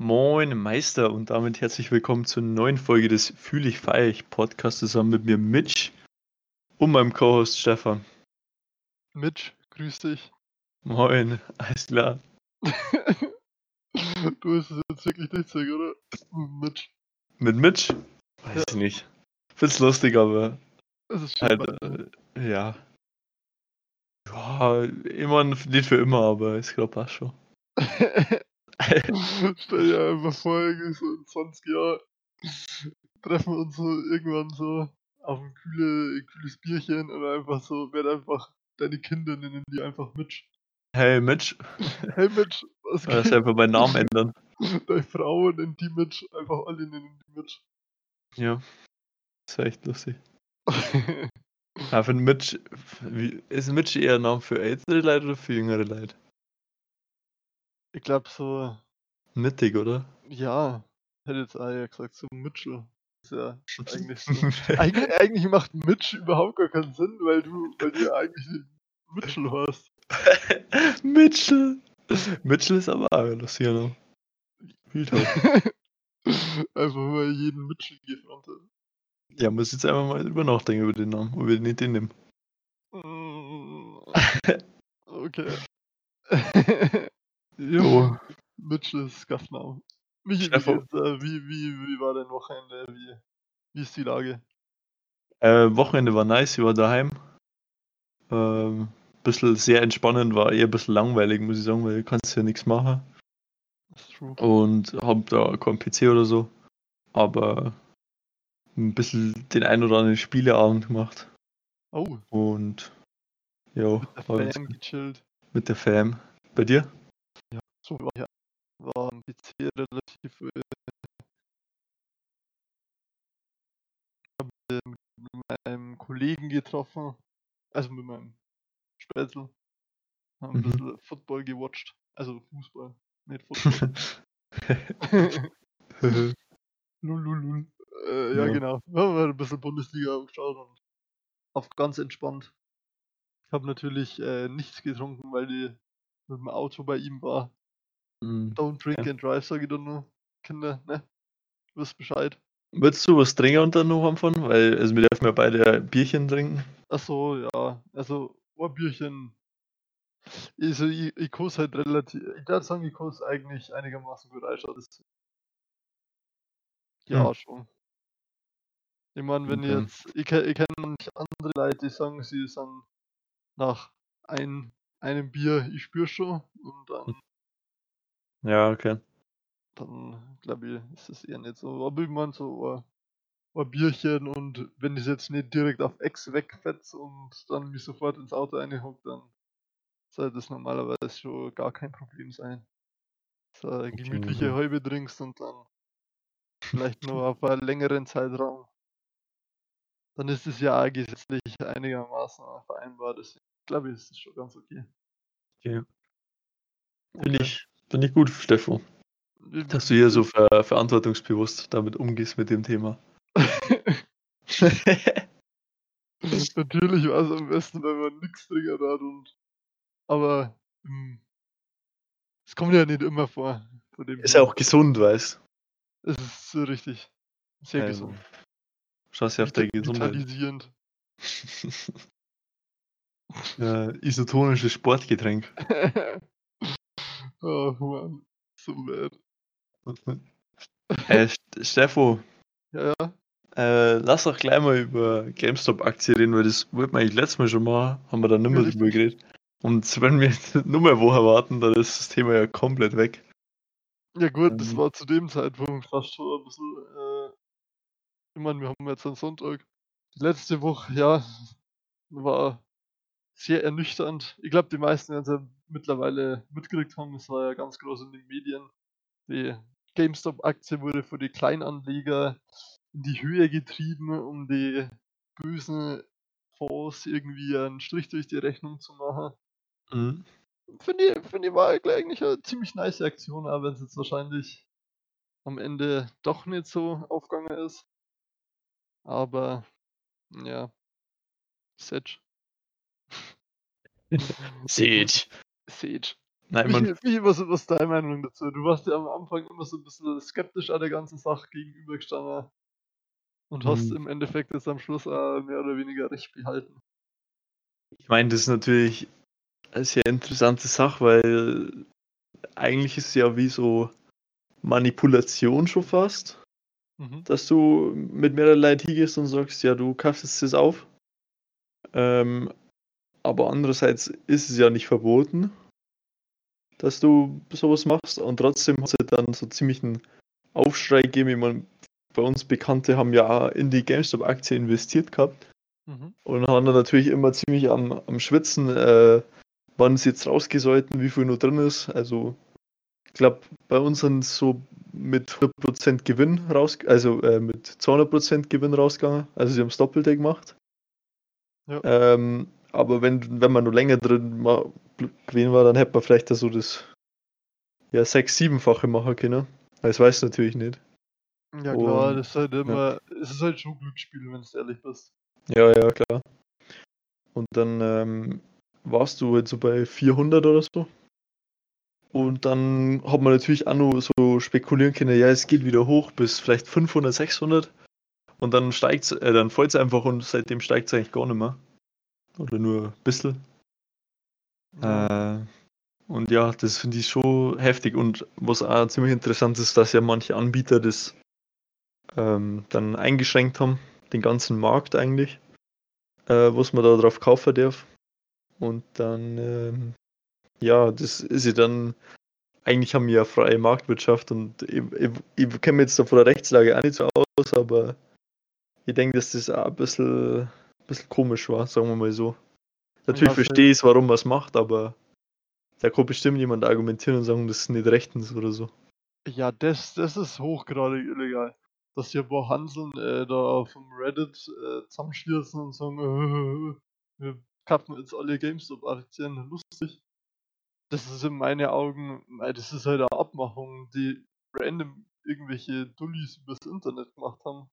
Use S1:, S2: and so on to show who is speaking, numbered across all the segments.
S1: Moin Meister und damit herzlich willkommen zur neuen Folge des Fühl ich feier ich Podcast zusammen mit mir Mitch und meinem Co-Host Stefan.
S2: Mitch, grüß dich.
S1: Moin, alles klar.
S2: du hast es jetzt wirklich nicht sagen, oder? Mitch.
S1: Mit Mitch? Weiß ja. ich nicht. Find's lustig, aber.
S2: Das ist schön. Halt,
S1: äh, ja. Ja, immer nicht für immer, aber ich glaube passt schon.
S2: Stell dir einfach vor, so in 20 Jahren treffen wir uns so irgendwann so auf ein kühle, kühles Bierchen und einfach so, werden einfach deine Kinder nennen die einfach Mitch.
S1: Hey Mitch.
S2: Hey Mitch,
S1: was geht? Das einfach meinen Namen ändern.
S2: Deine Frau nennt die Mitch, einfach alle nennen die Mitch.
S1: Ja, das ist echt lustig. ja, für Mitch, wie, ist Mitch eher ein Name für ältere Leute oder für jüngere Leute?
S2: Ich glaube so.
S1: Mittig, oder?
S2: Ja, hätte jetzt auch ja gesagt, so Mitchell. Ist ja eigentlich, so, eigentlich, eigentlich, macht Mitch überhaupt gar keinen Sinn, weil du, weil du ja eigentlich Mitchell hast.
S1: Mitchell! Mitchell ist aber auch halt.
S2: einfach mal jeden Mitchell gefrontet.
S1: Ja, muss jetzt einfach mal über nachdenken über den Namen, ob wir nicht den nehmen.
S2: Mm. okay.
S1: Jo.
S2: Mitchell Scuffname. Michi, wie, äh, wie, wie, wie war dein Wochenende? Wie, wie ist die Lage?
S1: Äh, Wochenende war nice, ich war daheim. Ähm, bisschen sehr entspannend, war eher ein bisschen langweilig, muss ich sagen, weil du kannst ja nichts machen. Und hab da keinen PC oder so. Aber ein bisschen den ein oder anderen Spieleabend gemacht.
S2: Oh.
S1: Und ja,
S2: mit der Fam gechillt.
S1: Mit der Fam. Bei dir?
S2: So war, war am PC relativ äh, mit meinem Kollegen getroffen, also mit meinem Spätzl. Haben ein mhm. bisschen Football gewatcht, also Fußball, nicht Football. Lululul. Äh, ja, ja, genau. Wir haben ein bisschen Bundesliga geschaut und auf ganz entspannt. Ich habe natürlich äh, nichts getrunken, weil die mit dem Auto bei ihm war.
S1: Mhm.
S2: Don't drink ja. and drive, sage ich dann nur. Kinder, ne? Du wisst Bescheid.
S1: Würdest du was trinken unter noch haben von? Weil also wir dürfen ja beide Bierchen trinken.
S2: Achso, ja. Also, oh, Bierchen. Also, ich, ich kurs halt relativ. Ich würde sagen, ich kurs eigentlich einigermaßen gut einschaut. Ja, hm. schon. Ich meine, wenn okay. jetzt. Ich, ich kenne manche andere Leute, die sagen, sie sind nach ein, einem Bier, ich spüre schon. Und dann
S1: ja, okay.
S2: Dann glaube ich, ist es eher nicht so. Aber ich meine so ein, ein Bierchen und wenn ich jetzt nicht direkt auf Ex wegfetze und dann mich sofort ins Auto einhockt, dann sollte das normalerweise schon gar kein Problem sein. So eine okay, gemütliche Häube trinkst und dann vielleicht nur auf einen längeren Zeitraum. Dann ist es ja gesetzlich einigermaßen vereinbar. Deswegen glaube ich, ist es schon ganz okay.
S1: Okay. Finde okay. ich, Finde ich gut, Stefan. Dass du hier so ver verantwortungsbewusst damit umgehst mit dem Thema.
S2: Natürlich war es am besten, wenn man nichts triggert hat und. Aber. Hm, es kommt ja nicht immer vor.
S1: ist ja auch gesund, weißt
S2: Es ist so richtig. Sehr also, gesund.
S1: Schau ja auf der Gesundheit.
S2: Vitalisierend.
S1: ja, isotonisches Sportgetränk.
S2: Oh Mann, so bad.
S1: Äh, Steffo.
S2: Ja, ja.
S1: Äh, lass doch gleich mal über GameStop-Aktien reden, weil das wollten wir eigentlich letztes Mal schon mal, haben wir da nicht mehr ja, drüber geredet. Und wenn wir nur mehr Woche warten, dann ist das Thema ja komplett weg.
S2: Ja gut, ähm, das war zu dem Zeitpunkt fast schon ein bisschen, äh, ich meine, wir haben jetzt einen Sonntag. Die letzte Woche, ja, war sehr ernüchternd. Ich glaube, die meisten werden es ja mittlerweile mitgekriegt haben. Es war ja ganz groß in den Medien. Die GameStop-Aktie wurde für die Kleinanleger in die Höhe getrieben, um die bösen Fonds irgendwie einen Strich durch die Rechnung zu machen.
S1: Mhm.
S2: Finde ich, find ich war eigentlich eine ziemlich nice Aktion, aber wenn es jetzt wahrscheinlich am Ende doch nicht so aufgegangen ist. Aber ja, Sedge.
S1: Siege.
S2: Siege.
S1: Nein, man,
S2: wie was, was ist deine Meinung dazu? Du warst ja am Anfang immer so ein bisschen skeptisch an der ganzen Sache gegenübergestanden und hast
S1: Hm.
S2: im Endeffekt jetzt am Schluss auch mehr oder weniger recht behalten.
S1: ich meine, das ist natürlich eine sehr interessante Sache, weil eigentlich ist es ja wie so Manipulation schon fast,
S2: Mhm.
S1: dass du mit mehreren Leuten hingehst und sagst, ja, du kaufst jetzt das auf. Ähm, aber andererseits ist es ja nicht verboten, dass du sowas machst und trotzdem hat es dann so ziemlich einen Aufschrei gegeben. Ich meine, bei uns Bekannte haben ja in die GameStop-Aktie investiert gehabt
S2: Mhm.
S1: und waren dann natürlich immer ziemlich am, am Schwitzen, äh, wann sie jetzt rausgehen sollten, wie viel nur drin ist. Also, ich glaube, bei uns sind es so mit 100% Gewinn raus, also äh, mit 200% Gewinn rausgegangen. Also, sie haben das Doppelte gemacht.
S2: Ja.
S1: Ähm, aber wenn, wenn man nur länger drin gewesen war, dann hätte man vielleicht da so das ja, sechs-, siebenfache machen können. Das weiß ich natürlich nicht.
S2: Ja klar,
S1: Und-
S2: das ist halt immer, es ist halt schon Glücksspiel, wenn du ehrlich bist.
S1: Ja, ja, klar. Und dann ähm, warst du jetzt so bei 400 oder so. Und dann hat man natürlich auch nur so spekulieren können, ja, es geht wieder hoch bis vielleicht 500, 600. Und dann steigt's, äh, dann fällt's einfach und seitdem steigt es eigentlich gar nicht mehr. Oder nur ein bisschen. Äh, und ja, das finde ich schon heftig. Und was auch ziemlich interessant ist, dass ja manche Anbieter das ähm, dann eingeschränkt haben, den ganzen Markt eigentlich, äh, was man da drauf kaufen darf. Und dann, ähm, ja, das ist ja dann, eigentlich haben wir ja freie Marktwirtschaft und ich, ich, ich kenne mich jetzt da von der Rechtslage auch nicht so aus, aber ich denke, dass das auch ein bisschen, bisschen komisch war, sagen wir mal so. Natürlich verstehe ich es, warum man es macht, aber da kann bestimmt jemand argumentieren und sagen, das ist nicht rechtens oder so.
S2: Ja, das, das ist hochgradig illegal. Dass hier ein paar Hanseln äh, da vom Reddit äh, zusammenschließen und sagen, äh, wir kaufen jetzt alle GameStop-Aktien, lustig. Das ist in meinen Augen, das ist halt eine Abmachung, die random irgendwelche Dullis übers Internet gemacht haben.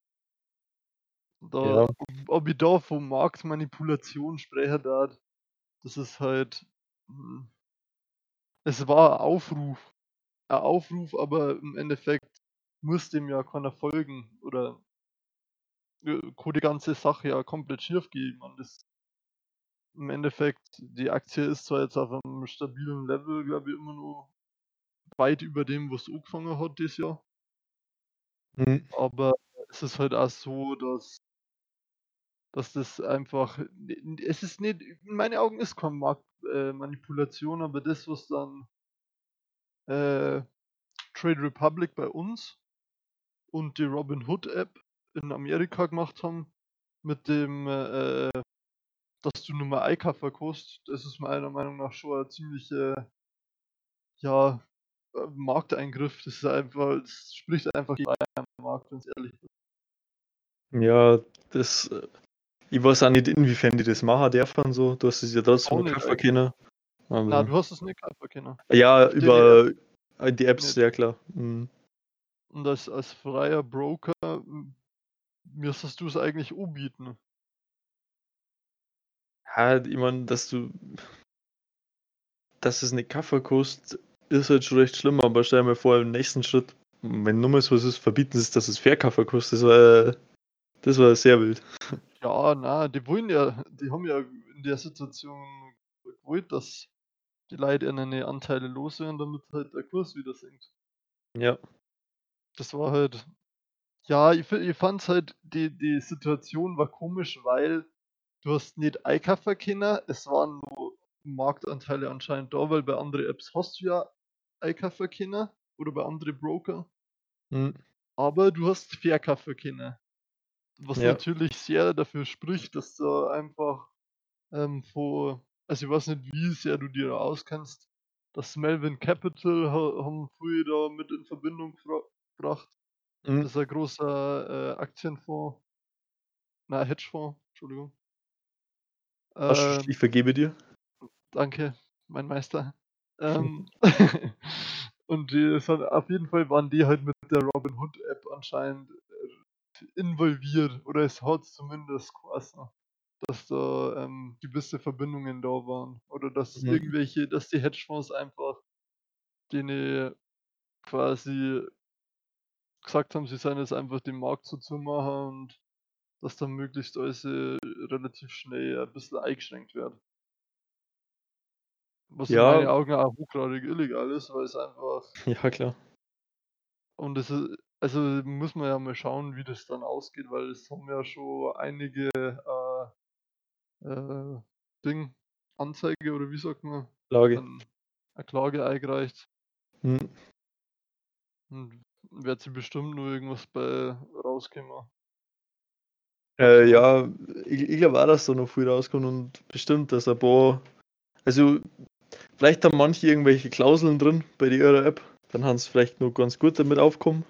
S2: Da,
S1: Ja.
S2: ob, ich da von Marktmanipulation sprechen darf, das ist halt. hm, Es war ein Aufruf. Ein Aufruf, aber im Endeffekt muss dem ja keiner folgen. Oder äh, kann die ganze Sache ja komplett schief gehen. Und das im Endeffekt, die Aktie ist zwar jetzt auf einem stabilen Level, glaube ich, immer nur weit über dem, was es angefangen hat dieses Jahr.
S1: Mhm.
S2: Aber es ist halt auch so, dass, dass das einfach. Es ist nicht, in meinen Augen ist keine Marktmanipulation, äh, aber das, was dann äh, Trade Republic bei uns und die Robin Hood App in Amerika gemacht haben, mit dem, äh, dass du nur mal Eika verkostest, das ist meiner Meinung nach schon ein ziemlicher, ja, äh, Markteingriff. Das ist einfach, das spricht einfach gegen den Markt, wenn es ehrlich ist.
S1: Ja, das. Ich weiß auch nicht, inwiefern die das machen dürfen so. Du hast es ja trotzdem
S2: nicht
S1: kaufen können.
S2: Na,
S1: Aber,
S2: du hast es nicht kaufen können.
S1: ja,
S2: die
S1: über äh, die Apps,
S2: Nicht.
S1: ja klar. Mhm.
S2: Und als, als freier Broker m- müsstest du es eigentlich anbieten.
S1: Ja, ich meine, dass du. Dass es nicht Kaffee kostet, ist halt schon recht schlimm, aber stell dir mal vor, im nächsten Schritt, wenn nur mal so ist, verbieten sie es, dass es Fair-Kaffee kostet. Das war, das war sehr wild.
S2: Ja, na, die wollen ja, die haben ja in der Situation gewollt, dass die Leute ihre Anteile loswerden, damit halt der Kurs wieder sinkt.
S1: Ja.
S2: Das war halt, ja, ich, ich fand's halt, die, die Situation war komisch, weil du hast nicht einkaufen können, es waren nur Marktanteile anscheinend da, weil bei anderen Apps hast du ja einkaufen können oder bei anderen Broker,
S1: Mhm.
S2: aber du hast verkaufen können. Was
S1: Ja.
S2: natürlich sehr dafür spricht, dass du einfach ähm, vor, also ich weiß nicht, wie sehr du dir da auskennst, das Melvin Capital ha, haben früher da mit in Verbindung gebracht.
S1: Mhm.
S2: Das ist ein großer äh, Aktienfonds, na Hedgefonds, Entschuldigung. Ähm,
S1: ich vergebe dir.
S2: danke, mein Meister. Ähm, und die auf jeden Fall waren die halt mit der Robin Hood App anscheinend äh, involviert oder es hat zumindest geheißen, dass da ähm, gewisse Verbindungen da waren oder dass
S1: Mhm.
S2: irgendwelche, dass die Hedgefonds einfach denen quasi gesagt haben, sie seien jetzt einfach den Markt so zumachen und dass dann möglichst alles äh, relativ schnell ein bisschen eingeschränkt wird. Was in meinen
S1: Ja,
S2: Augen auch hochgradig illegal ist, weil es einfach
S1: ja klar.
S2: und es ist also muss man ja mal schauen, wie das dann ausgeht, weil es haben ja schon einige äh, äh, Ding, Anzeige oder wie sagt man,
S1: Lage.
S2: dann eine Klage eingereicht
S1: Hm.
S2: und wird sie bestimmt nur irgendwas bei rauskommen.
S1: Äh, ja, ich, ich glaube auch, dass da noch viel rauskommt und bestimmt, dass ein paar. Also, vielleicht haben manche irgendwelche Klauseln drin bei ihrer App, dann haben sie vielleicht nur ganz gut damit aufkommen.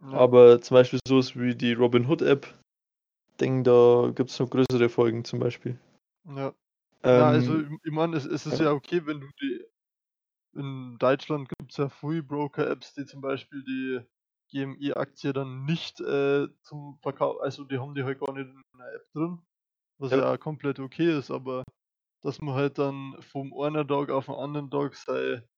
S2: Ja,
S1: Aber zum Beispiel sowas wie die Robin Hood App, denke, da gibt es noch größere Folgen zum Beispiel.
S2: ja. Ja, also
S1: Ähm,
S2: ich, meine, es, es ist
S1: ja.
S2: ja okay, wenn du die in Deutschland gibt es ja Free Broker Apps, die zum Beispiel die GME-Aktie dann nicht äh, zum Verkauf, also die haben die halt gar nicht in der App drin, was
S1: Ja.
S2: ja komplett okay ist, aber dass man halt dann vom einen Tag auf den anderen Tag seine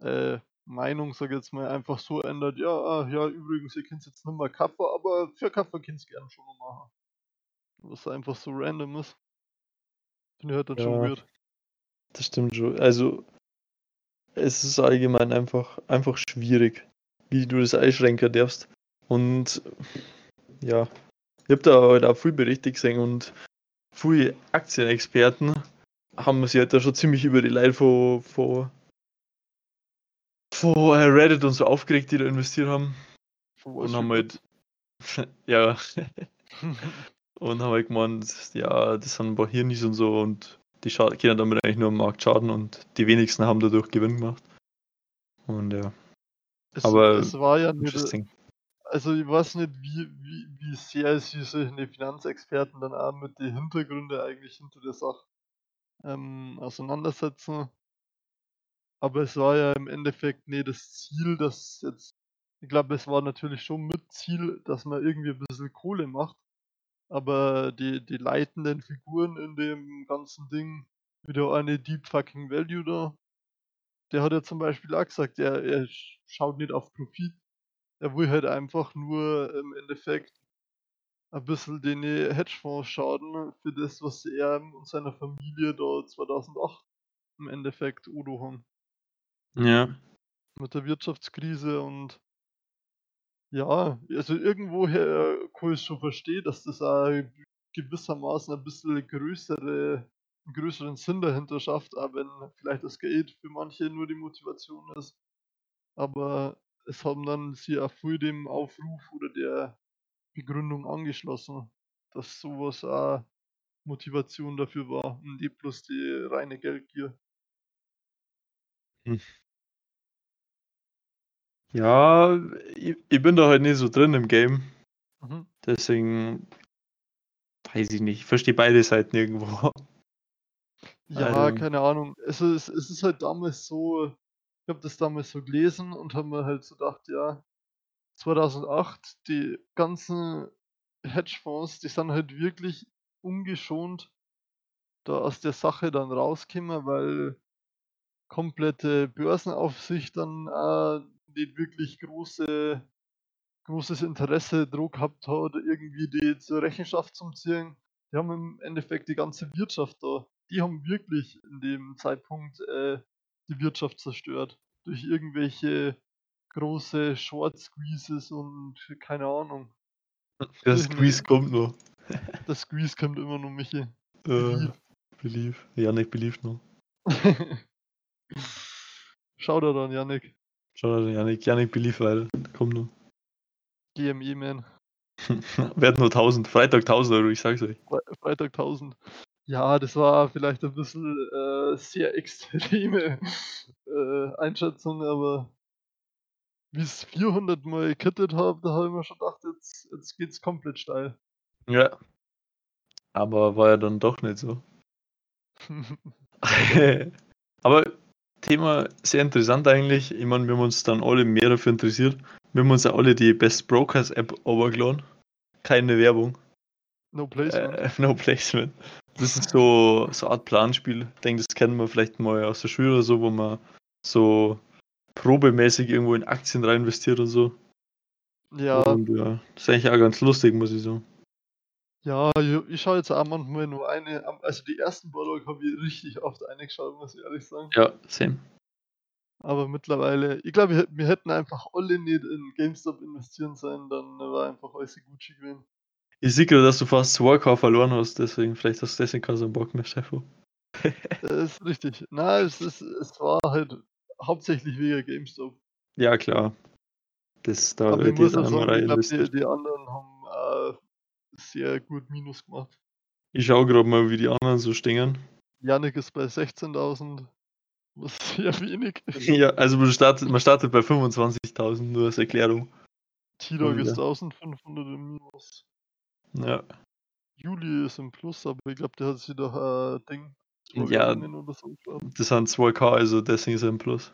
S2: äh, Meinung, sag ich jetzt mal, einfach so ändert, ja, ah, ja, übrigens, ihr könnt jetzt nicht mehr Kaffee, aber für Kaffee könnt ihr gerne schon noch machen. Was einfach so random ist. Finde ich halt dann schon
S1: Ja.
S2: weird.
S1: Das stimmt schon. Also, es ist allgemein einfach, einfach schwierig, wie du das einschränken darfst. Und ja, ich habe da halt auch viel Berichte gesehen und viele Aktienexperten haben sich halt da schon ziemlich über die Leute von, von, von äh, Reddit und so aufgeregt, die da investiert haben. Und haben halt, ja, und haben halt gemeint, ja, das sind ein paar Hirnis und so und die scha- können damit eigentlich nur am Markt schaden und die wenigsten haben dadurch Gewinn gemacht. Und ja,
S2: es,
S1: aber
S2: es war ja nicht, also ich weiß nicht, wie, wie, wie sehr sich solche Finanzexperten dann auch mit den Hintergründen eigentlich hinter der Sache ähm, auseinandersetzen. Aber es war ja im Endeffekt nicht das Ziel, dass jetzt, ich glaube, es war natürlich schon mit Ziel, dass man irgendwie ein bisschen Kohle macht. Aber die, die leitenden Figuren in dem ganzen Ding, wie der eine Deep Fucking Value da, der hat ja zum Beispiel auch gesagt, er, er sch- schaut nicht auf Profit. Er will halt einfach nur im Endeffekt ein bisschen den Hedgefonds schaden für das, was er und seiner Familie da 2008 im Endeffekt Udo haben.
S1: Ja,
S2: Mit der Wirtschaftskrise und ja, also irgendwoher kann ich schon verstehen, dass das auch gewissermaßen ein bisschen größere, einen größeren Sinn dahinter schafft, auch wenn vielleicht das Geld für manche nur die Motivation ist. Aber es haben dann sie auch viel dem Aufruf oder der Begründung angeschlossen, dass sowas auch Motivation dafür war und nicht bloß die reine Geldgier.
S1: Ja ich, ich bin da halt nicht so drin im Game,
S2: Mhm.
S1: deswegen weiß ich nicht. Ich verstehe beide Seiten irgendwo.
S2: Ja,
S1: Ähm,
S2: keine Ahnung. Es ist, es ist halt damals so, ich habe das damals so gelesen und habe mir halt so gedacht, ja, 2008, die ganzen Hedgefonds, die sind halt wirklich ungeschont da aus der Sache dann rausgekommen, weil komplette Börsenaufsicht dann äh, nicht wirklich große, großes Interesse Druck gehabt hat, irgendwie die zur Rechenschaft zu ziehen. Die haben im Endeffekt die ganze Wirtschaft da. Die haben wirklich in dem Zeitpunkt äh, die Wirtschaft zerstört. Durch irgendwelche große Short Squeezes und keine Ahnung. Irgende-
S1: Squeeze kommt noch.
S2: Der Squeeze kommt immer noch, Michi.
S1: Äh,
S2: Believe.
S1: believe. Ja, nicht believe noch.
S2: Schau da dann, Yannick.
S1: Schau, Janik, Janik believe weiter. Kommt noch.
S2: GME, man.
S1: Werden nur 1000. Freitag 1000 Euro, ich sag's euch.
S2: Fre Freitag 1000. Ja, das war vielleicht ein bisschen äh, sehr extreme äh, Einschätzung, aber wie es 400 Mal gekittet habe, da habe ich mir schon gedacht, jetzt, jetzt geht's komplett steil.
S1: Ja. Aber war ja dann doch nicht so. Aber Thema sehr interessant eigentlich. Ich meine, wir haben uns dann alle mehr dafür interessiert. Wir haben uns ja alle die Best Brokers App overgeladen. Keine Werbung.
S2: no placement.
S1: Äh, no placement. Das ist so, so eine Art Planspiel. Ich denke, das kennen wir vielleicht mal aus der Schule oder so, wo man so probemäßig irgendwo in Aktien rein investiert und so.
S2: Ja,
S1: Und ja, das ist eigentlich auch ganz lustig, muss ich sagen.
S2: Ja, ich, ich schaue jetzt auch manchmal nur eine, also die ersten Boardwalk habe ich richtig oft eingeschaut, muss ich ehrlich sagen.
S1: Ja, same.
S2: Aber mittlerweile, ich glaube, wir, hätten- wir hätten einfach alle nicht in GameStop investieren sollen, dann war einfach alles Gucci gewesen.
S1: Ich sehe gerade, dass du fast 2K verloren hast, deswegen, vielleicht hast du deswegen keinen so einen Bock mehr, Steffo.
S2: Das ist richtig. Na, es, ist, es war halt hauptsächlich wegen GameStop.
S1: Ja, klar. Das, da
S2: Aber ich muss auch sagen, ich glaube, die, die anderen haben äh, sehr gut Minus gemacht.
S1: Ich schaue gerade mal, wie die anderen so stehen.
S2: Yannick ist bei 16.000. Das ist sehr wenig.
S1: Ja, also man startet, man startet bei 25.000, nur als Erklärung.
S2: T-Dog ist 1500 im Minus.
S1: Ja,
S2: Juli ist im Plus, aber ich glaube, der hat sich doch ein äh, Ding.
S1: Ja.
S2: So
S1: das sind 2K, also deswegen ist er im Plus.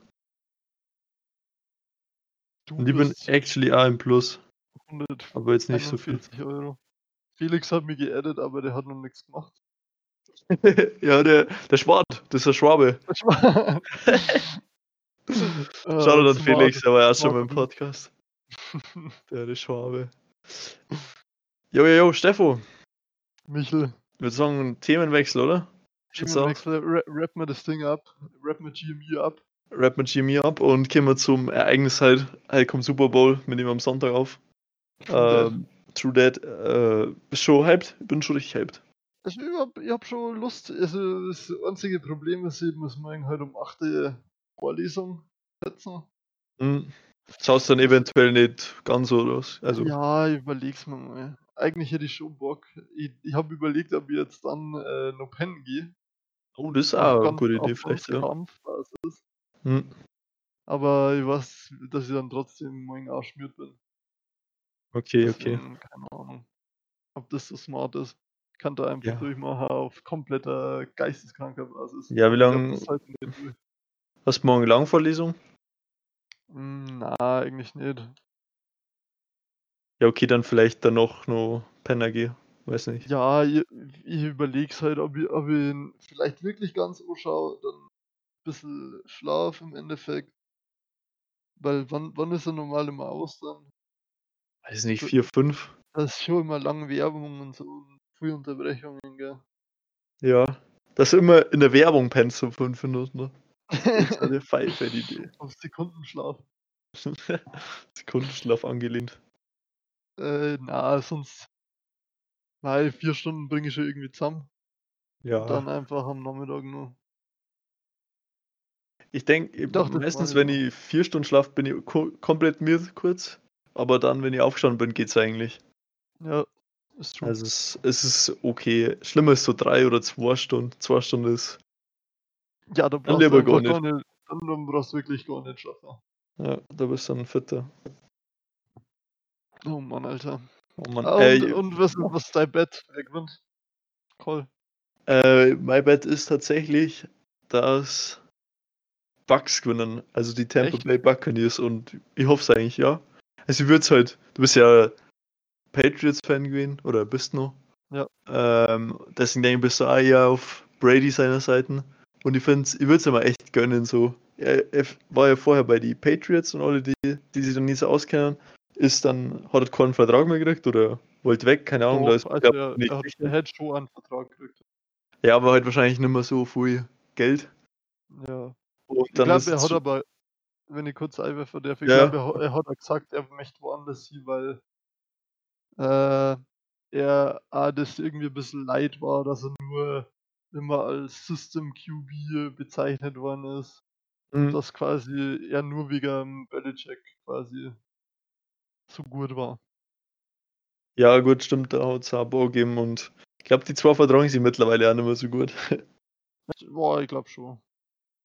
S2: Du
S1: Und ich bin actually auch im Plus,
S2: 141
S1: aber jetzt nicht so viel.
S2: Euro. Felix hat mich geaddet, aber der hat noch nichts gemacht.
S1: ja, der, der Schwab, das ist der Schwabe.
S2: Äh,
S1: Schau an
S2: smart.
S1: Felix, der war ja auch schon beim. Podcast. Der, der Schwabe. Jo, jo, jo, Steffo.
S2: Michel,
S1: Ich würde sagen, Themenwechsel, oder?
S2: Themenwechsel, ra rap mir das Ding ab, rap mir GME ab.
S1: Rap mit Jimmy ab und kommen wir zum Ereignis halt. Halt kommt Super Bowl, wir nehmen am Sonntag auf. Ähm, True Dead. Äh, bist schon hyped? Ich bin schon richtig hyped.
S2: Also ich hab, ich hab schon Lust. Also das einzige Problem ist eben, dass wir halt um 8 Uhr Vorlesung setzen.
S1: Hm. Schaust dann eventuell nicht ganz so aus. Also,
S2: Ja, ich überleg's mir mal. Eigentlich hätte ich schon Bock. Ich, ich habe überlegt, ob ich jetzt dann äh, noch pennen gehe.
S1: oh, das ist auch eine gute Idee, vielleicht, ja.
S2: Kampfbasis.
S1: Hm.
S2: Aber ich weiß, dass ich dann trotzdem morgen ausschmiert bin.
S1: Okay, okay.
S2: Deswegen, Keine Ahnung, ob das so smart ist. Ich kann da einfach
S1: Ja.
S2: durchmachen auf kompletter geisteskranker Basis.
S1: Ja, wie lange
S2: durch.
S1: hast du morgen Langvorlesung?
S2: Hm, Na, eigentlich nicht.
S1: Ja, okay, dann vielleicht dann noch noch Penner gehen. Weiß nicht.
S2: Ja, ich, ich überleg's halt, ob ich, ob ich ihn vielleicht wirklich ganz anschaue, dann ein bisschen Schlaf im Endeffekt. Weil wann, wann ist er normal immer aus dann?
S1: Weiß nicht,
S2: So-
S1: 4, 5.
S2: Da ist schon immer lange Werbung und so und frühe Unterbrechungen, gell?
S1: Ja. Das ist immer in der Werbung pennst du 5 Minuten. Ne? Das ist eine Pfeife, die Idee.
S2: Auf Sekundenschlaf.
S1: Sekundenschlaf angelehnt.
S2: Äh, na, sonst. Nein, vier Stunden bringe ich schon irgendwie zusammen.
S1: Ja.
S2: Dann einfach am Nachmittag nur.
S1: Ich denke,
S2: das
S1: meistens,
S2: ich
S1: wenn ich vier Stunden schlafe, bin ich ko komplett müde kurz. Aber dann, wenn ich aufgestanden bin, geht's eigentlich.
S2: Ja, ist true.
S1: Also es, es ist okay. Schlimmer ist so drei oder zwei Stunden. Zwei Stunden ist.
S2: ja, da brauchst
S1: lieber
S2: du
S1: gar
S2: einfach gar nicht. Dann, dann brauchst du wirklich gar nicht schaffen.
S1: Ja, da bist du dann fitter.
S2: Oh Mann, Alter.
S1: Oh Mann.
S2: Ah,
S1: äh,
S2: und, und was, was ist dein Bett? Wer gewinnt? Call.
S1: äh, mein Bet ist tatsächlich, dass Bucks gewinnen. Also die Tampa
S2: Echt?
S1: Bay Buccaneers. Und ich hoffe es eigentlich, ja. Also ich würde es halt. Du bist ja Patriots-Fan gewesen. Oder bist noch.
S2: Ja.
S1: Ähm, deswegen denke ich, bist du auch eher auf Brady seiner Seite. Und ich finde, ich würde es immer echt gönnen, so. Er, er war ja vorher bei den Patriots und alle, die, die sich dann nie so auskennen, ist dann, hat er keinen Vertrag mehr gekriegt oder wollte weg, keine Ahnung, da
S2: Doch,
S1: ist
S2: also
S1: glaub,
S2: er, er, hat, er hätte schon einen Vertrag gekriegt.
S1: Ja, aber halt wahrscheinlich nicht mehr so viel Geld.
S2: Ja.
S1: Und
S2: Ich glaube, er hat aber, wenn ich kurz einwerfen darf, ich
S1: Ja.
S2: glaube, er, hat- er auch gesagt, er möchte woanders hin, weil äh, er ah, das irgendwie ein bisschen leid war, dass er nur immer als System QB bezeichnet worden ist.
S1: Mhm.
S2: Dass quasi er nur wegen Belichick quasi so gut war.
S1: Ja, gut, stimmt, da hat es Abo gegeben und ich glaube, die zwei vertragen sich mittlerweile auch nicht mehr so gut.
S2: Boah, ich glaube schon.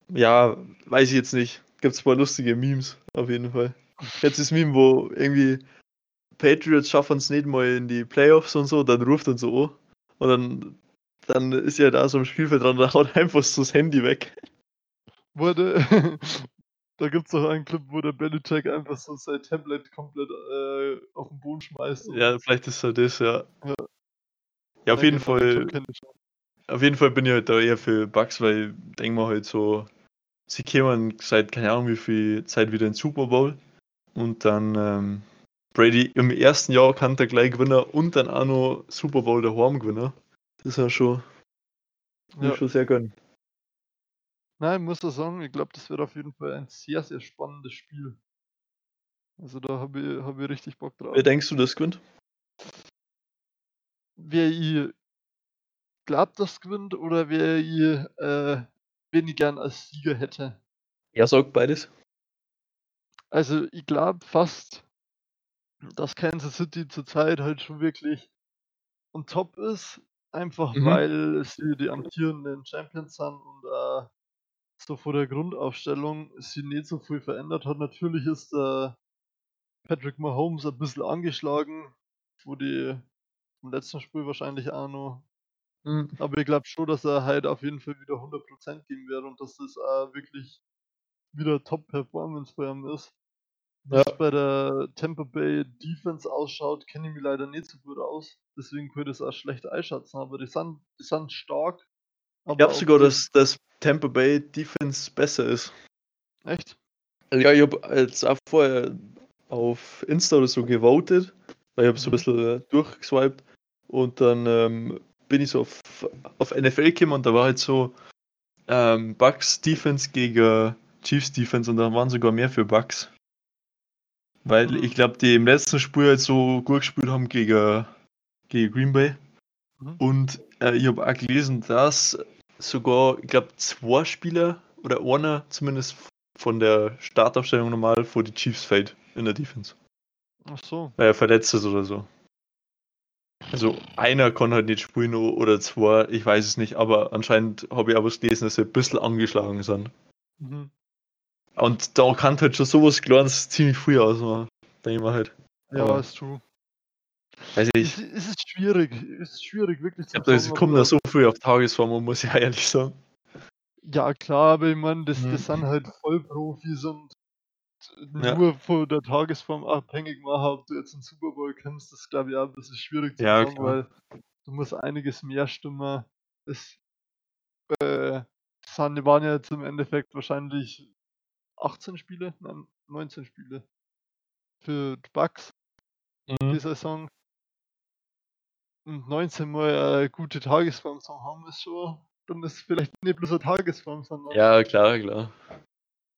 S1: ja, weiß ich jetzt nicht. Gibt es paar lustige Memes, auf jeden Fall. Jetzt ist Meme, wo irgendwie Patriots schaffen es nicht mal in die Playoffs und so, dann ruft er so an und dann, dann ist er da so am Spielfeld dran und haut einfach so das Handy weg.
S2: Wurde, da gibt es auch einen Clip, wo der Belichick einfach so sein Tablet komplett äh, auf den Boden schmeißt.
S1: Ja, vielleicht ist er das, ja.
S2: Ja.
S1: Ja, auf jeden
S2: den
S1: Fall. Auf jeden Fall bin ich halt da eher für Bugs, weil ich denke mal halt so, sie kämen seit keine Ahnung wie viel Zeit wieder in den Super Bowl und dann ähm, Brady im ersten Jahr kann der gleich Gewinner und dann auch noch Super Bowl der Gewinner. Das ist ja schon, ja. schon sehr gönnen.
S2: Nein, ich muss auch sagen, ich glaube, das wird auf jeden Fall ein sehr, sehr spannendes Spiel. Also da habe ich, hab ich richtig Bock drauf.
S1: Wer denkst du, das gewinnt?
S2: Wer ich glaubt, das gewinnt oder wer ich, äh, wen ich gern als Sieger hätte?
S1: Ja, sag beides.
S2: Also ich glaube fast, dass Kansas City zurzeit halt schon wirklich on top ist. Einfach mhm. weil sie die amtierenden Champions sind und äh, so vor der Grundaufstellung sie nicht so viel verändert hat. Natürlich ist äh, Patrick Mahomes ein bisschen angeschlagen, wo die im letzten Spiel wahrscheinlich auch noch. Mhm. Aber ich glaube schon, dass er halt auf jeden Fall wieder 100% geben wird und dass das auch wirklich wieder Top-Performance bei ihm ist. Wie ja. es bei der Tampa Bay Defense ausschaut, kenne ich mich leider nicht so gut aus. Deswegen könnte ich das auch schlecht einschätzen. Aber die sind, die sind stark.
S1: ich glaube sogar, dass das Tampa Bay Defense besser ist.
S2: Echt?
S1: Ja, ich habe jetzt auch vorher auf Insta oder so gewotet, weil ich habe so ein mhm. bisschen äh, durchgeswiped und dann ähm, bin ich so auf, auf NFL gekommen und da war halt so ähm, Bucks Defense gegen Chiefs Defense und da waren sogar mehr für Bucks. Weil mhm. ich glaube, die im letzten Spiel halt so gut gespielt haben gegen, gegen Green Bay. Mhm. Und äh, ich habe auch gelesen, dass sogar, ich glaube, zwei Spieler oder einer zumindest von der Startaufstellung normal vor die Chiefs fällt in der Defense.
S2: Ach so.
S1: Weil er verletzt ist oder so. Also einer kann halt nicht spielen oder zwei, ich weiß es nicht, aber anscheinend habe ich auch was gelesen, dass sie ein bisschen angeschlagen sind. Mhm. Und da kann halt schon sowas Kleines ziemlich früh ausmachen, denke ich mal halt.
S2: Ja, aber ist true.
S1: Weiß ich.
S2: Es, ist schwierig, es ist schwierig, wirklich
S1: zu sagen. Es kommt da so früh auf Tagesform, muss ich ehrlich sagen.
S2: Ja, klar, aber ich meine, das, das sind halt Vollprofis und ja. nur von der Tagesform abhängig machen, ob du jetzt einen Super Bowl kennst, das glaube ich auch ein bisschen schwierig
S1: zu ja, sagen, klar. weil
S2: du musst einiges mehr stimmen. Es äh, sind, waren ja jetzt im Endeffekt wahrscheinlich 18 Spiele, nein, 19 Spiele für die Bucks mhm. die Saison. Und 19 mal eine gute Tagesform haben, ist schon, dann ist vielleicht nicht bloß eine Tagesform, sondern.
S1: Ja, klar, klar.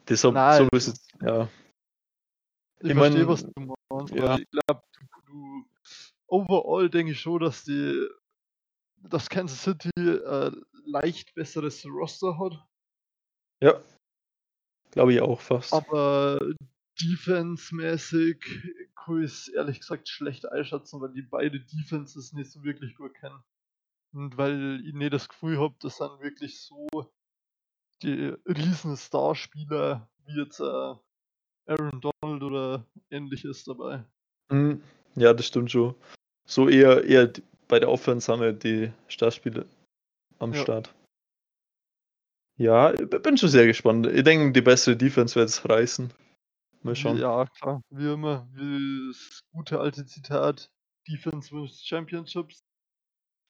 S1: Das hab, Nein, so ist es, ja.
S2: Ich, ich verstehe, was du meinst, ja. ich glaube, du, du, overall denke ich schon, dass die, dass Kansas City äh, leicht besseres Roster hat.
S1: Ja. Glaube ich auch fast.
S2: Aber defense-mäßig kann ich es ehrlich gesagt schlecht einschätzen, weil die beide Defenses nicht so wirklich gut kennen. Und weil ich nicht das Gefühl habe, das sind wirklich so die riesen Starspieler wie jetzt äh, Aaron Donald oder ähnliches dabei.
S1: Mhm. Ja, das stimmt schon. So eher, eher bei der Offense haben wir die Starspieler am ja. Start. Ja, bin schon sehr gespannt. Ich denke, die bessere Defense wird es reißen.
S2: Mal schauen. Ja, klar. Wie immer, wie das gute alte Zitat: Defense wins Championships.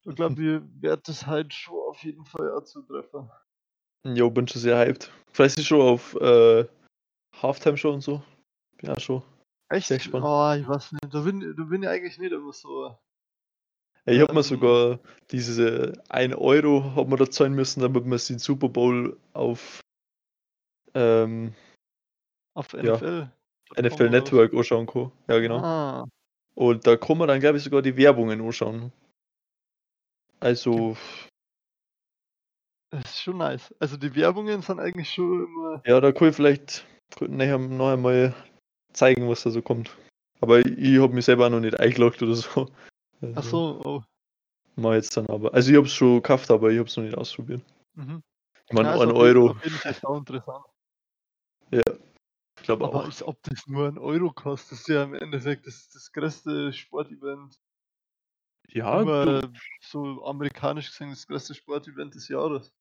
S2: Ich glaube, wir werden das halt schon auf jeden Fall auch zutreffen.
S1: Jo, bin schon sehr hyped. Vielleicht ist schon auf äh, Halftime Show und so. Ja, schon.
S2: Echt? Sehr gespannt. Oh, ich weiß nicht. Da bin, da bin ich eigentlich nicht immer so.
S1: Ich habe mir sogar diese 1 Euro hat man da zahlen müssen, damit man den Super Bowl auf ähm,
S2: auf NFL.
S1: Ja, NFL Network anschauen kann. Ja, genau. Ah. Und da kann man dann, glaube ich, sogar die Werbungen anschauen. Also.
S2: Das ist schon nice. Also die Werbungen sind eigentlich schon immer.
S1: Ja, da ich vielleicht nachher noch einmal zeigen, was da so kommt. Aber ich habe mich selber noch nicht eingeloggt oder so.
S2: Also, Ach so, oh.
S1: Mal jetzt dann aber. Also ich habe es schon gekauft, aber ich habe es noch nicht ausprobiert. Mhm. Ich meine, ja, ein Euro. Auf jeden Fall auch interessant. Ja, ich glaube auch.
S2: Als ob das nur ein Euro kostet, das ist ja im Endeffekt das, das größte Sportevent.
S1: Ja,
S2: Immer, so amerikanisch gesehen das größte Sportevent des Jahres.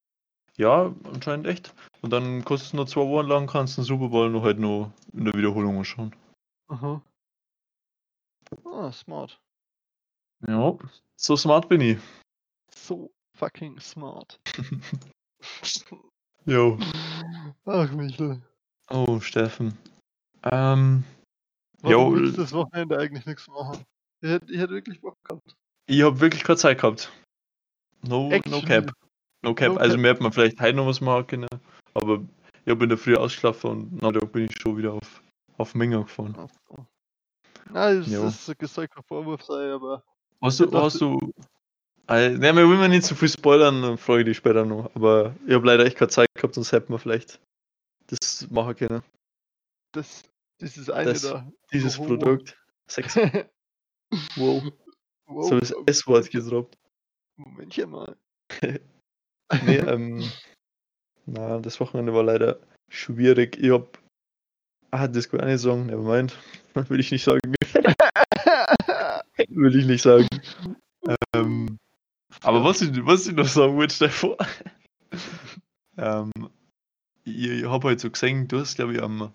S1: Ja, anscheinend echt. Und dann kostet es nur zwei Wochen lang, kannst du den Super Bowl noch halt nur in der Wiederholung schauen.
S2: Aha. Ah, smart.
S1: Ja, so smart bin ich.
S2: So fucking smart.
S1: Jo.
S2: Ach, Michel.
S1: Oh, Steffen. Ähm,
S2: Warum
S1: Jo,
S2: du das Wochenende eigentlich nichts machen? Ich hätte, ich hätte wirklich Bock gehabt.
S1: ich hab wirklich keine Zeit gehabt. No, no cap. No cap.
S2: No
S1: also
S2: cap.
S1: mir hätte man vielleicht heute noch was machen können, aber ich hab in der Früh ausgeschlafen und na, da bin ich schon wieder auf, auf Menge gefahren.
S2: Ach so. Nein,
S1: Jo.
S2: ist soll kein Vorwurf sein, aber
S1: Hast du, hast du. Äh, ne, wir wollen nicht zu viel spoilern, dann frage ich dich später noch. Aber ich habe leider echt keine Zeit gehabt, sonst hätten wir vielleicht das machen können.
S2: das, dieses eine
S1: Das-
S2: da.
S1: Dieses
S2: Oh.
S1: Produkt. Sex. Wow.
S2: wow,
S1: So das S-Wort gedroppt.
S2: Momentchen mal.
S1: Nee, ähm. Na, das Wochenende war leider schwierig. Ich hab. Ah, das kann ich auch nicht sagen. Nevermind. Will ich nicht sagen. Will ich nicht sagen. Ähm, aber was ich, was ich noch sagen wollte, Stefan. ähm, ich, ich habe halt so gesehen, du hast, glaube ich, am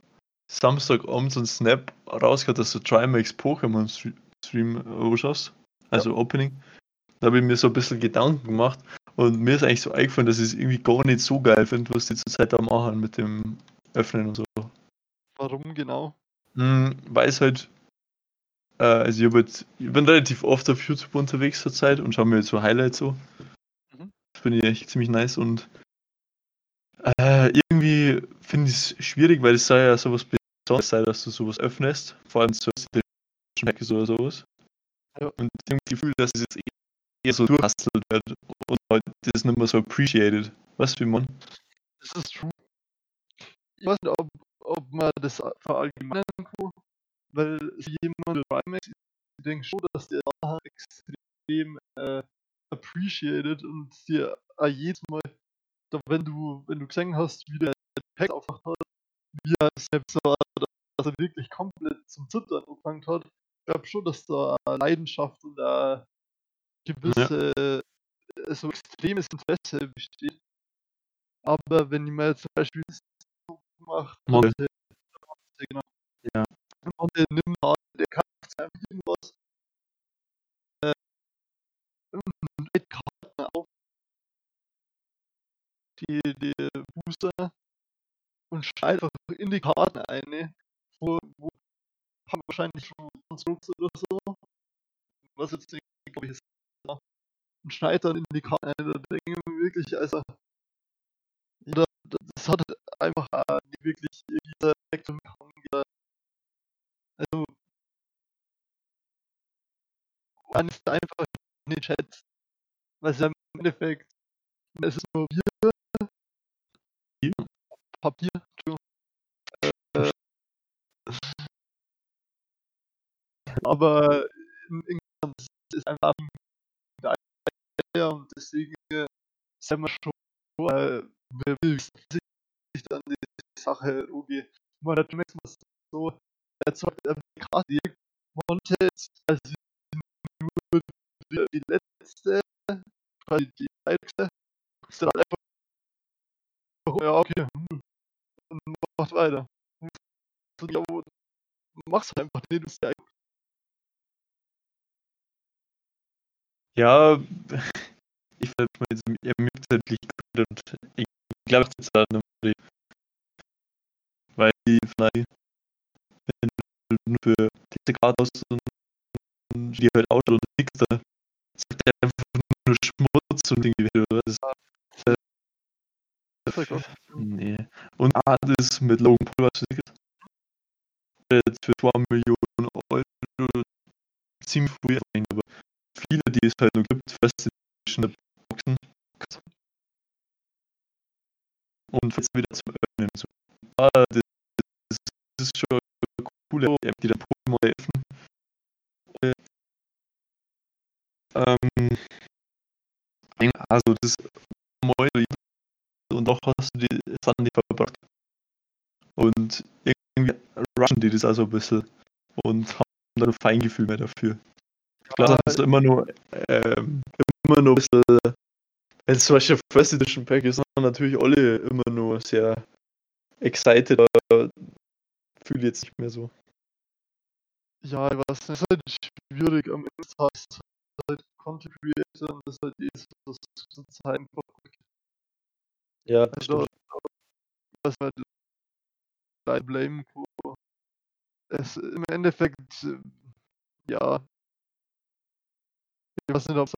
S1: Samstagabend so einen Snap rausgehört, dass du Trimax Pokémon Stre- Stream äh, anschaust. Also Opening. Da habe ich mir so ein bisschen Gedanken gemacht und mir ist eigentlich so eingefallen, dass ich es irgendwie gar nicht so geil finde, was die zurzeit da machen mit dem Öffnen und so.
S2: Warum genau?
S1: Hm, weil es halt. Äh, also, ich, jetzt, ich bin relativ oft auf YouTube unterwegs zur Zeit und schaue mir jetzt so Highlights so.
S2: Mhm.
S1: Das finde ich echt ziemlich nice und. Äh, irgendwie finde ich es schwierig, weil es sei ja sowas Besonderes sei, dass du sowas öffnest. Vor allem so Packs oder sowas.
S2: Ja.
S1: Und ich habe das Gefühl, dass es jetzt eher so durchhastelt wird und halt das nicht mehr so appreciated. Weißt du, wie man?
S2: Das ist true. Ich weiß nicht, ob, ob man das verallgemeinern kann, weil jemand Rimax, ich denke schon, dass der nachher extrem äh, appreciated und dir auch jedes Mal, da, wenn du wenn du gesehen hast, wie der Pack aufgemacht hat, wie er selbst war, dass er wirklich komplett zum Zittern angefangen hat, ich glaube schon, dass da Leidenschaft und eine gewisse, äh, so extremes Interesse besteht. Aber wenn ich mir jetzt zum Beispiel mache,
S1: Model.
S2: genau.
S1: Ja.
S2: Der nimmt halt, der kann einfach irgendwas äh, mit Karten auf die, die Booster und schneidet einfach in die Karten eine, wo, wo haben wahrscheinlich schon Konstrukte oder so, was jetzt glaube ich, ist. Und schneidet dann in die Karten ein, da denke ich wirklich, also, das hat einfach auch nicht wirklich irgendwie Effekt und also, man ist einfach nicht schätzt, weil es ja im Endeffekt, es ist nur Bier,
S1: Bier?
S2: Papier, Entschuldigung. Äh, aber in, in, es ist einfach ein Und deswegen äh, sind wir schon, äh, wer will sich dann die Sache umgeht. Man hat zunächst mal so, er zockt er gerade Montes, also nur die, die letzte, quasi die letzte, ist dann einfach, ja, okay, hm, und macht weiter. So, ja, mach's einfach nicht, du ja
S1: Ja, ich finde jetzt, er mögt halt nicht gut und ich glaube, das ist eine Marie. Weil die vielleicht, wenn du nur für diese Karte aus und die halt Auto und nix da, sagt er einfach nur Schmutz und irgendwie, das ist,
S2: verkauft.
S1: nee. Und ah, das mit Logan Paul, was jetzt für 2 Millionen Euro ziemlich früh, aber viele, die es halt nur gibt, Edition Boxen. Und jetzt wieder zum Öffnen. So. Ah, das, das, das ist schon App, die dann Pokémon öffnen. Ähm, also das Moin und doch hast du die nicht verbracht. Und irgendwie rushen die das also ein bisschen und haben dann ein Feingefühl mehr dafür. Ich glaube, das ist immer nur, ähm, immer nur ein bisschen, wenn es zum Beispiel First Edition Pack ist, sind natürlich alle immer nur sehr excited, aber fühle jetzt nicht mehr so.
S2: Ja, ich weiß nicht, es ist halt schwierig am Ende des Tages halt Content Creator und das ist halt so, das ist einfach
S1: Ja,
S2: Also, was man leider blamen kann. Es im Endeffekt, ja, ich weiß nicht, ob es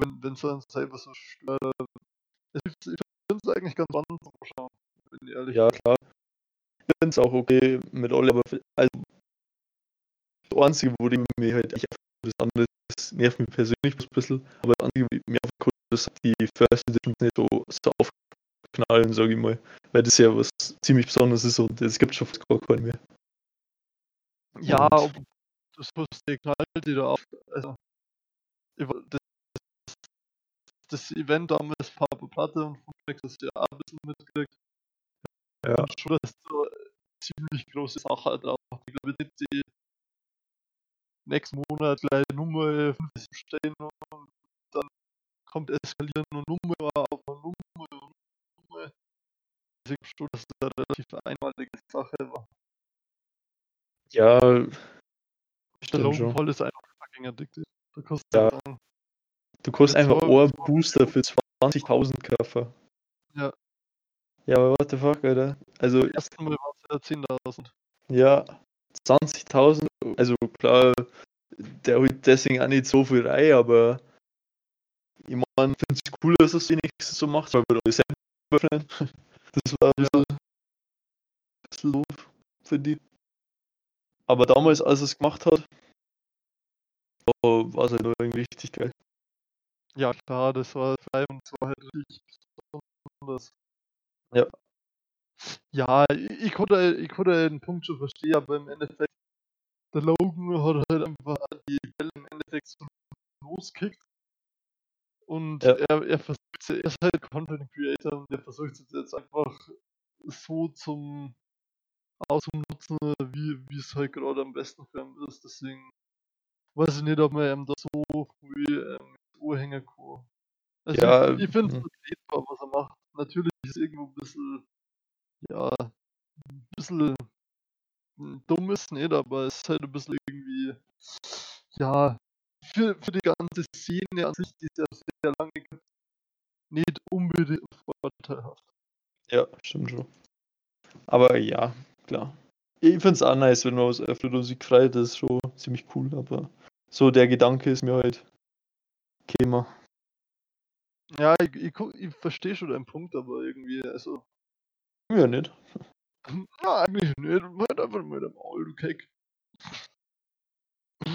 S2: wenn wenn es dann selber so stört. Ich finde es eigentlich ganz spannend zu schauen, wenn ich ehrlich
S1: Ja, klar. Ich finde es auch okay mit Olli, aber also das Einzige, wo die mir halt echt das andere das nervt mich persönlich ein bisschen, aber das Einzige, wie mir aufgekommen ist, dass die First Editions nicht so, so aufknallen, sage ich mal. Weil das ja was ziemlich Besonderes ist und es gibt schon fast gar keinen mehr.
S2: Ja,
S1: Und-
S2: das die knallt die da auf. Also, ich das, das Event damals Farbe Platte und Funflex das ja auch ein bisschen mitgekriegt.
S1: Ja.
S2: Und schon, dass da ziemlich große Sache drauf. Ich glaube nicht, die nächsten Monat gleich Nummer 50 stehen und dann kommt eskalieren und Nummer auf Nummer und Nummer. Ich verstehe, dass das eine relativ einmalige Sache war.
S1: Ja, schon.
S2: Paul ist einfach fucking addicted. Da kostet
S1: Ja.
S2: dann
S1: Du
S2: Jetzt
S1: einfach
S2: war-
S1: einen Booster für 20.000 kaufen.
S2: Ja.
S1: Ja, aber what the fuck, Alter. Also,
S2: Beim ersten Mal war es ja 10.000.
S1: ja, 20.000, also klar, der holt deswegen auch nicht so viel rein, aber ich meine, ich finde es cool, dass er es wenigstens so macht, weil wir da selber öffnen. Das war ein bisschen, bisschen doof, finde ich. Aber damals, als er es gemacht hat, war es halt noch irgendwie richtig geil.
S2: Ja, klar, das war frei und es war halt richtig besonders.
S1: Ja.
S2: Ja, ich, konnte, ich konnte den Punkt schon verstehen, aber im Endeffekt, der Logan hat halt einfach die Welle im Endeffekt so loskickt. Und
S1: Ja.
S2: er, er versucht, er ist halt Content Creator und er versucht es jetzt einfach so zum auszunutzen, wie, wie es halt gerade am besten für ihn ist. Deswegen weiß ich nicht, ob man ihm da so früh ähm, kann. Also
S1: Ja,
S2: ich, ich finde es
S1: hm.
S2: vertretbar, was er macht. Natürlich ist es irgendwo ein bisschen, ja, ein bisschen dumm ist, nicht, aber es ist halt ein bisschen irgendwie, ja, für, für die ganze Szene an sich, die es ja sehr lange gibt, nicht unbedingt vorteilhaft.
S1: Ja, stimmt schon. Aber ja, klar. Ich finde es auch nice, wenn man was öffnet und sich freut, das ist schon ziemlich cool, aber so der Gedanke ist mir halt käme.
S2: Ja, ich, ich, ich verstehe schon deinen Punkt, aber irgendwie, also,
S1: Ja, nicht.
S2: na, eigentlich nicht. Halt einfach mit dem Maul, du Keck.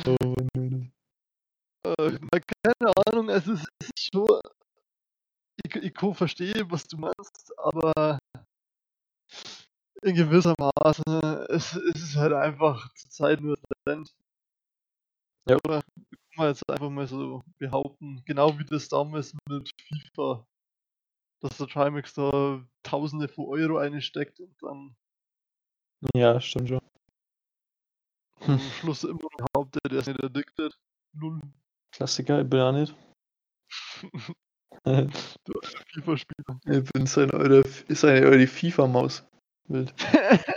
S1: Oh, nee,
S2: Äh, keine Ahnung, es ist, es ist schon. Ich, ich kann verstehen, was du meinst, aber in gewisser Maße, es, es ist halt einfach zur Zeit nur Trend.
S1: Ja.
S2: Oder man jetzt einfach mal so behaupten, genau wie das damals mit FIFA, dass der Trimax da Tausende von Euro einsteckt und dann
S1: Ja, stimmt schon.
S2: am Schluss immer behauptet, er ist nicht addicted. Null
S1: Klassiker, ich bin auch nicht.
S2: FIFA-Spieler.
S1: ich bin so eine eure, ist eine eure FIFA-Maus. Wild.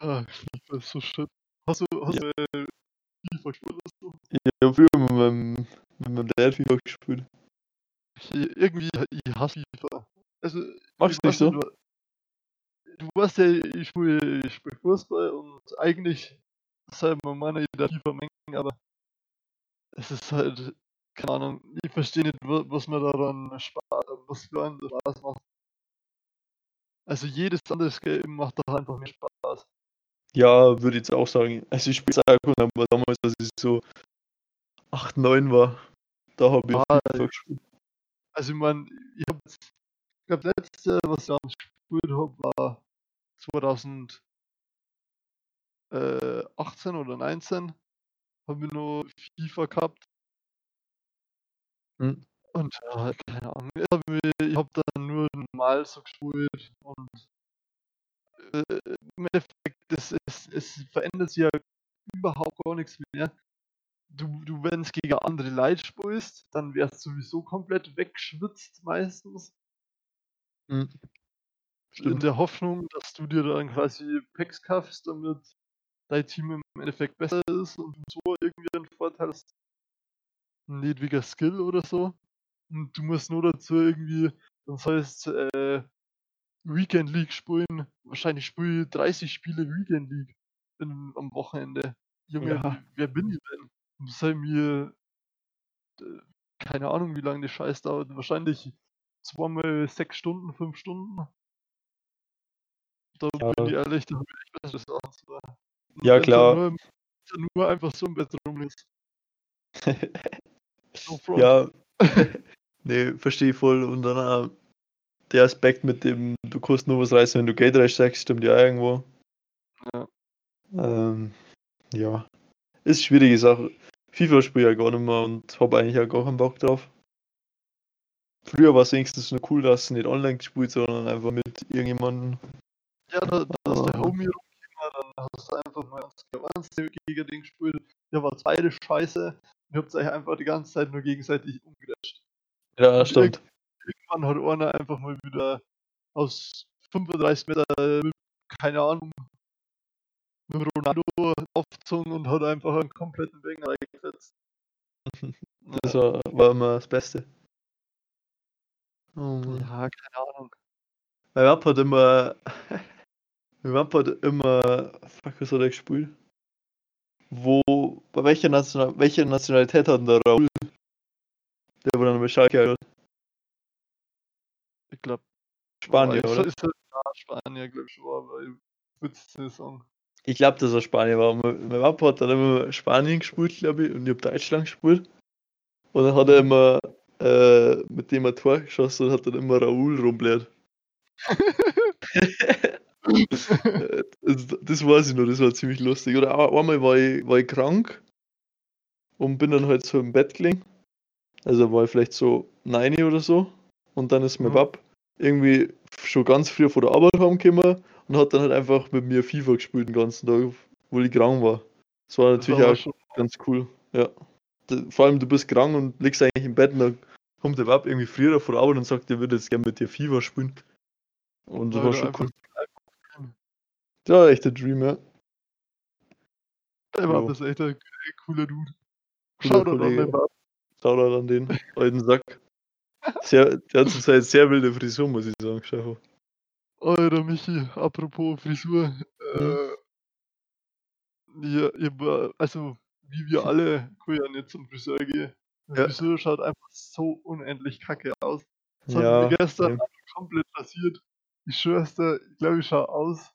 S2: Ah, FIFA ist so shit. Hast du, hast du äh, FIFA gespielt? Hast du?
S1: Ich habe früher mit meinem, mit meinem Dad FIFA gespielt.
S2: Ich, irgendwie, ich hasse FIFA. Also,
S1: Machst du nicht so?
S2: Du, du weißt ja, ich spiele ich Fußball und eigentlich soll man meiner der FIFA mengen, aber es ist halt, keine Ahnung, ich verstehe nicht, wa- was man daran Spaß, was für einen Spaß macht. Also jedes andere Game macht doch einfach mehr Spaß.
S1: Ja, würde ich jetzt auch sagen. Also ich spiele es auch gut, aber damals, als ich so 8, 9 war, da habe ich
S2: Ah,
S1: FIFA gespielt.
S2: Also ich meine, ich habe ich glaube letzte, was ich gespielt habe, war 2018 oder 19. Habe ich noch FIFA gehabt.
S1: Hm.
S2: Und ja, keine Ahnung. Ich habe hab dann nur normal so gespielt und äh, im Endeffekt, das ist, es verändert sich ja überhaupt gar nichts mehr. Du, du wenn es gegen andere Leute spielst, dann wärst du sowieso komplett weggeschwitzt meistens.
S1: Hm.
S2: In der Hoffnung, dass du dir dann quasi Packs kaufst, damit dein Team im Endeffekt besser ist und du so irgendwie einen Vorteil hast. Nicht wegen Skill oder so. Und du musst nur dazu irgendwie, das heißt, äh, Weekend League spielen. Wahrscheinlich spiele ich 30 Spiele Weekend League in, am Wochenende. Junge,
S1: Ja.
S2: wer bin ich denn? Sei mir, äh, keine Ahnung, wie lange der Scheiß dauert. Wahrscheinlich zweimal sechs Stunden, fünf Stunden. Da
S1: Ja.
S2: bin ich ehrlich, da habe ich echt bessere Sachen zu
S1: Ja, klar.
S2: Nur, nur einfach so im Bett rum ist. No.
S1: Ja, nee, verstehe voll. Und dann äh, der Aspekt mit dem, du kannst nur was reißen, wenn du Geld reinsteckst, stimmt ja irgendwo.
S2: Ja.
S1: Ähm, ja, ist schwierige Sache. FIFA spiele ich ja gar nicht mehr und habe eigentlich auch gar keinen Bock drauf. Früher war es wenigstens nur cool, dass du nicht online gespielt, sondern einfach mit irgendjemandem.
S2: Ja, da, da ist der
S1: Ah.
S2: Homie rumgekommen, dann hast du einfach mal eins gegen den gespielt. Der war beide scheiße. Ihr habt euch einfach die ganze Zeit nur gegenseitig umgedacht.
S1: Ja,
S2: Und
S1: stimmt.
S2: Irgendwann hat einer einfach mal wieder aus 35 Meter, keine Ahnung, mit Ronaldo aufgezogen und hat einfach einen kompletten Banger reingesetzt.
S1: Das war, war immer das Beste. Oh Mann.
S2: Ja, keine Ahnung.
S1: Mein Papa hat immer. mein Papa hat immer. Fuck, was hat er gespielt? Wo. Bei welcher, National, welche Nationalität hat denn der Raul? Der war dann bei Schalke. hat?
S2: Ich glaube,
S1: Spanier,
S2: ist,
S1: oder?
S2: Ist, ja, Spanier, glaube ich es nicht sagen.
S1: Ich glaube, dass er Spanier war. Mein Papa hat dann immer Spanien gespielt, glaube ich, und ich habe Deutschland gespielt. Und dann hat er immer äh, mit dem ein Tor geschossen und hat dann immer Raul rumbläht. das, das weiß ich noch, das war ziemlich lustig. Oder auch einmal war ich, war ich krank und bin dann halt so im Bett gelegen. Also war ich vielleicht so 9 oder so. Und dann ist mein
S2: Mhm.
S1: Irgendwie schon ganz früh vor der Arbeit heimgekommen und hat dann halt einfach mit mir FIFA gespielt den ganzen Tag, wo ich krank war. Das war
S2: Das
S1: natürlich
S2: war
S1: auch
S2: schon,
S1: ganz cool. Ja. Vor allem du bist krank und liegst eigentlich im Bett und dann kommt der Pap irgendwie früher vor der Arbeit und sagt, er würde jetzt gerne mit dir FIFA spielen. Und das
S2: weil
S1: war schon cool. Das war echt der Dream, ja.
S2: Der war
S1: Jo.
S2: das echt ein, cooler Dude.
S1: Cooler
S2: Shoutout an den Bab.
S1: Shoutout an den alten Sack. Sehr, der hat zurzeit sehr wilde Frisur, muss ich sagen, Stefan.
S2: Alter Michi, apropos Frisur. Äh, ja, war, also wie wir alle kann ja nicht zum Friseur gehen. Die
S1: Ja.
S2: Frisur schaut einfach so unendlich kacke aus. Das hat
S1: Ja,
S2: mir gestern
S1: ja.
S2: komplett passiert. Ich schwör's dir, ich glaube, ich schau aus.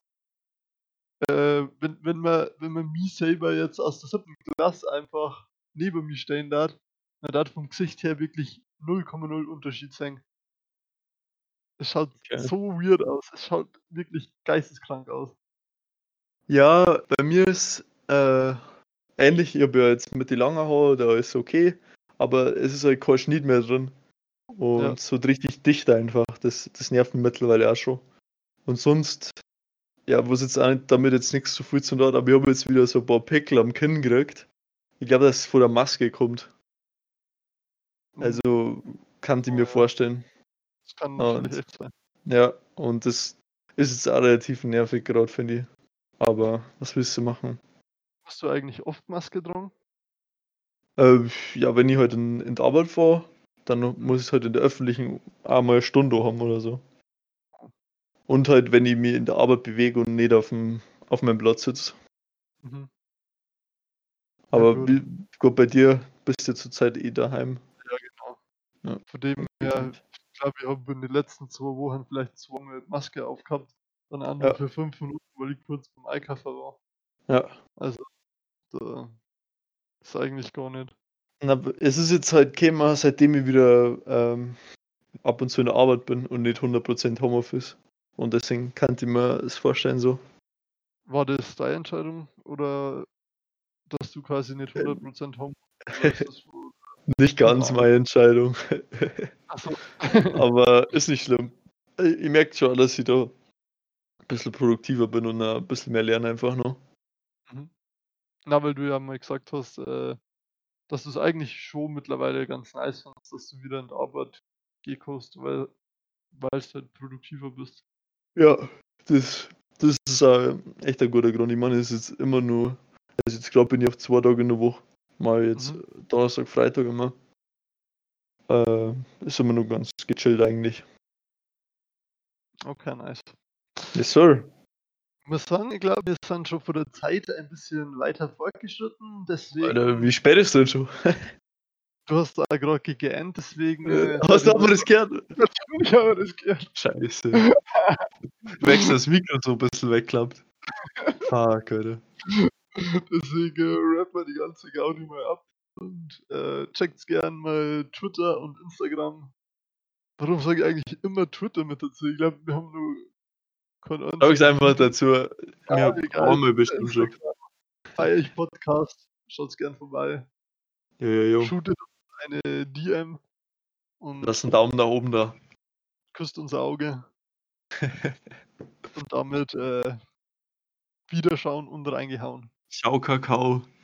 S2: Äh, wenn, wenn man, wenn man mich selber jetzt aus der siebten Klasse einfach neben mir stehen darf, dann darf vom Gesicht her wirklich 0,0 Unterschied sein. Es schaut
S1: Okay.
S2: so weird aus. Es schaut wirklich geisteskrank aus.
S1: Ja, bei mir ist äh, ähnlich. Ich habe ja jetzt mit den langen Haaren, da ist okay. Aber es ist halt kein Schnitt mehr drin. Und
S2: Ja.
S1: so richtig dicht einfach. Das, das nervt mich mittlerweile auch schon. Und sonst, ja, was jetzt auch nicht, damit jetzt nichts zu viel zu tun hat, aber ich habe jetzt wieder so ein paar Pickel am Kinn gekriegt. Ich glaube, dass es von der Maske kommt. Also kann ich
S2: Oh
S1: mir
S2: ja.
S1: vorstellen.
S2: das kann
S1: und-
S2: echt sein.
S1: Ja, und das ist jetzt auch relativ nervig gerade, finde ich. Aber was willst du machen?
S2: Hast du eigentlich oft Maske dran?
S1: Äh, ja, wenn ich halt in, in die Arbeit fahre, dann muss ich halt in der öffentlichen auch mal eine Stunde haben oder so. Und halt, wenn ich mich in der Arbeit bewege und nicht auf, dem, auf meinem Platz sitze.
S2: Mhm.
S1: Aber
S2: gut.
S1: wie, gut, bei dir bist du zurzeit eh daheim.
S2: Ja. Von dem her, ich glaube, ich habe in den letzten zwei Wochen vielleicht zweimal Maske aufgehabt. Dann nur
S1: Ja.
S2: für fünf Minuten, weil ich kurz beim Einkaufen war.
S1: Ja.
S2: Also, da ist eigentlich gar nicht.
S1: Na, es ist jetzt halt gekommen, seitdem ich wieder ähm, ab und zu in der Arbeit bin und nicht 100% Homeoffice. Und deswegen kann ich mir das vorstellen so.
S2: War das deine Entscheidung oder dass du quasi nicht
S1: Äh,
S2: 100% Home warst? Das wo-
S1: Nicht ganz meine Entscheidung.
S2: Achso.
S1: Aber ist nicht schlimm. Ich, ich merke schon, dass ich da ein bisschen produktiver bin und ein bisschen mehr lerne einfach noch.
S2: Na, weil du ja mal gesagt hast, äh, dass du es eigentlich schon mittlerweile ganz nice fandest, dass du wieder in die Arbeit kannst, weil weil du halt produktiver bist.
S1: Ja, das, das ist auch echt ein guter Grund. Ich meine, es ist jetzt immer nur, also jetzt glaube bin ich auf zwei Tage in der Woche. Mal jetzt
S2: Mhm.
S1: Donnerstag, Freitag immer. Äh, ist immer nur ganz gechillt eigentlich.
S2: Okay, nice.
S1: Yes, sir.
S2: Ich muss sagen, ich glaube, wir sind schon von der Zeit ein bisschen weiter fortgeschritten. Deswegen.
S1: Alter, wie spät ist denn schon?
S2: Du hast da gerade gegähnt, deswegen.
S1: Äh, hast du aber das gehört?
S2: Natürlich haben wir das gehört.
S1: Scheiße. Wechsel das Mikro so ein bisschen wegklappt. Fuck, Alter.
S2: Deswegen äh, rappen wir die ganze Gaudi mal ab. Und äh, checkt's gern mal Twitter und Instagram. Warum sage ich eigentlich immer Twitter mit dazu? Ich glaube, wir haben nur
S1: Sag ich einfach dazu.
S2: Ja,
S1: Ja,
S2: egal.
S1: wir bestimmt schon.
S2: Feier ich Podcast. Schaut's gern vorbei.
S1: Ja, ja, ja.
S2: Shootet eine DM und
S1: Lass einen Daumen nach oben da.
S2: küsst unser Auge. und damit äh, Wiederschauen und reingehauen.
S1: Ciao, Kakao.